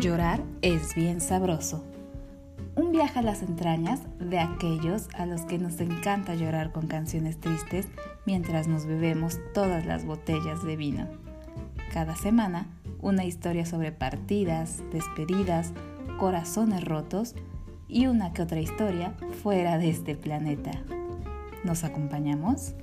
Llorar es bien sabroso. Un viaje a las entrañas de aquellos a los que nos encanta llorar con canciones tristes mientras nos bebemos todas las botellas de vino. Cada semana, una historia sobre partidas, despedidas, corazones rotos y una que otra historia fuera de este planeta. ¿Nos acompañamos?